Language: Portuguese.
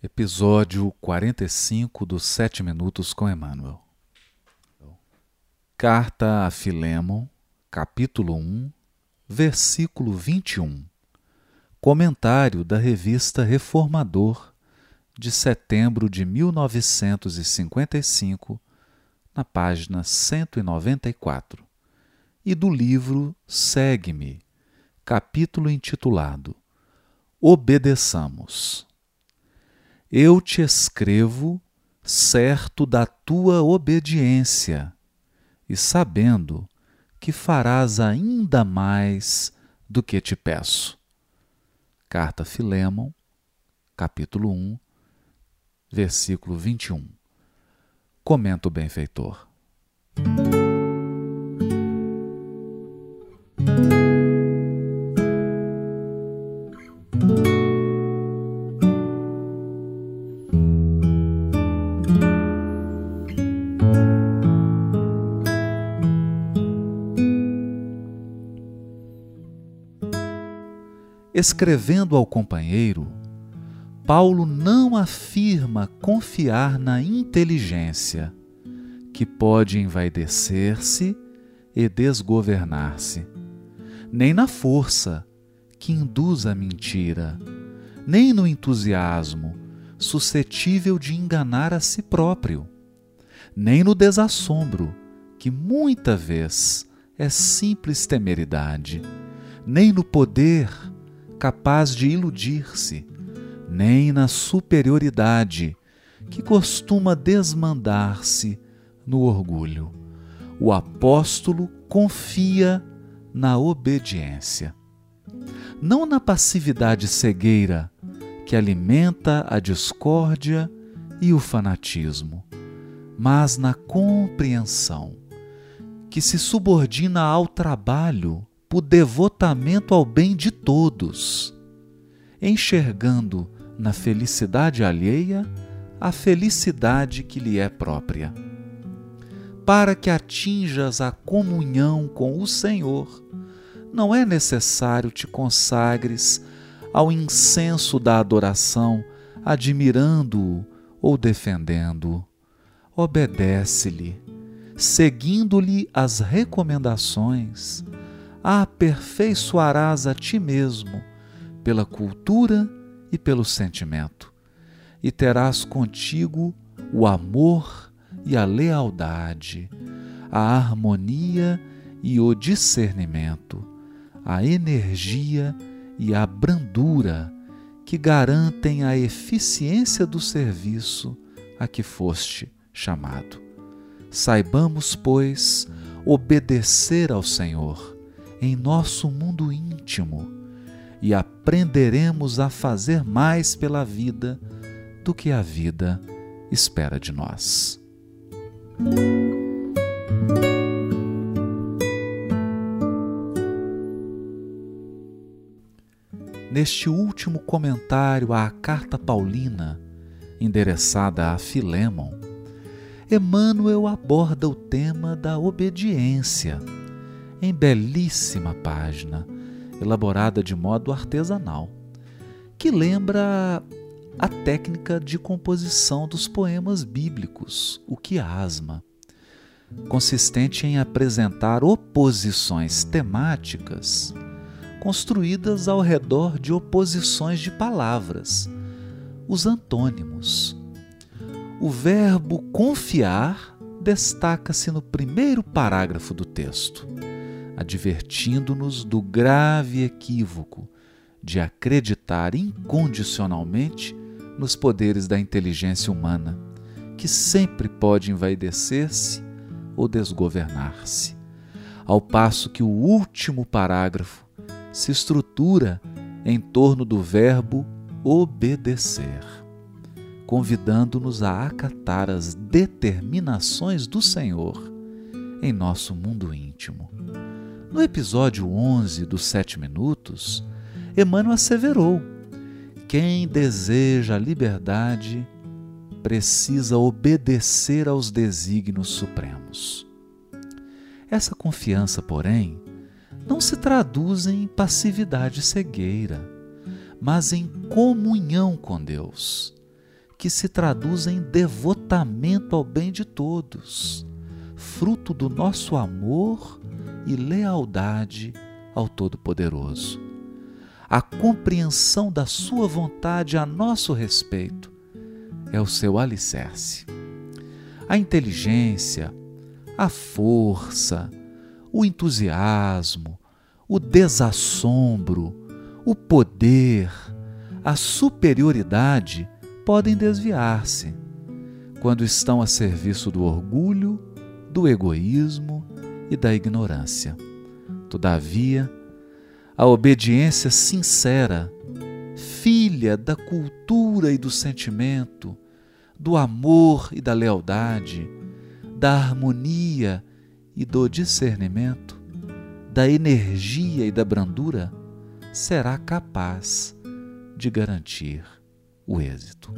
Episódio 45 dos Sete Minutos com Emmanuel. Carta a Filemon, capítulo 1, versículo 21. Comentário da revista Reformador, de setembro de 1955, na página 194, e do livro Segue-me, capítulo intitulado Obedeçamos. Eu te escrevo certo da tua obediência e sabendo que farás ainda mais do que te peço. Carta Filemon, capítulo 1, versículo 21. Comenta o benfeitor. Escrevendo ao companheiro, Paulo não afirma confiar na inteligência, que pode envaidecer-se e desgovernar-se, nem na força, que induz a mentira, nem no entusiasmo, suscetível de enganar a si próprio, nem no desassombro, que muita vez é simples temeridade, nem no poder capaz de iludir-se, nem na superioridade que costuma desmandar-se no orgulho. O apóstolo confia na obediência, não na passividade cegueira que alimenta a discórdia e o fanatismo, mas na compreensão que se subordina ao trabalho por devotamento ao bem de todos, enxergando na felicidade alheia a felicidade que lhe é própria. Para que atinjas a comunhão com o Senhor, não é necessário te consagres ao incenso da adoração, admirando-o ou defendendo-o. Obedece-lhe, seguindo-lhe as recomendações aperfeiçoarás a ti mesmo pela cultura e pelo sentimento, e terás contigo o amor e a lealdade, a harmonia e o discernimento, a energia e a brandura que garantem a eficiência do serviço a que foste chamado. Saibamos, pois, obedecer ao Senhor em nosso mundo íntimo e aprenderemos a fazer mais pela vida do que a vida espera de nós. Neste último comentário à Carta Paulina, endereçada a Filemon, Emmanuel aborda o tema da obediência em belíssima página, elaborada de modo artesanal, que lembra a técnica de composição dos poemas bíblicos, o quiasma, consistente em apresentar oposições temáticas construídas ao redor de oposições de palavras, os antônimos. O verbo confiar destaca-se no primeiro parágrafo do texto advertindo-nos do grave equívoco de acreditar incondicionalmente nos poderes da inteligência humana, que sempre pode envaidecer-se ou desgovernar-se, ao passo que o último parágrafo se estrutura em torno do verbo obedecer, convidando-nos a acatar as determinações do Senhor em nosso mundo íntimo. No episódio 11 dos Sete Minutos, Emmanuel asseverou: quem deseja a liberdade precisa obedecer aos desígnios supremos. Essa confiança, porém, não se traduz em passividade cegueira, mas em comunhão com Deus, que se traduz em devotamento ao bem de todos, fruto do nosso amor e lealdade ao Todo-Poderoso. A compreensão da Sua vontade a nosso respeito é o seu alicerce. A inteligência, a força, o entusiasmo, o desassombro, o poder, a superioridade podem desviar-se quando estão a serviço do orgulho, do egoísmo e da ignorância. Todavia, a obediência sincera, filha da cultura e do sentimento, do amor e da lealdade, da harmonia e do discernimento, da energia e da brandura, será capaz de garantir o êxito.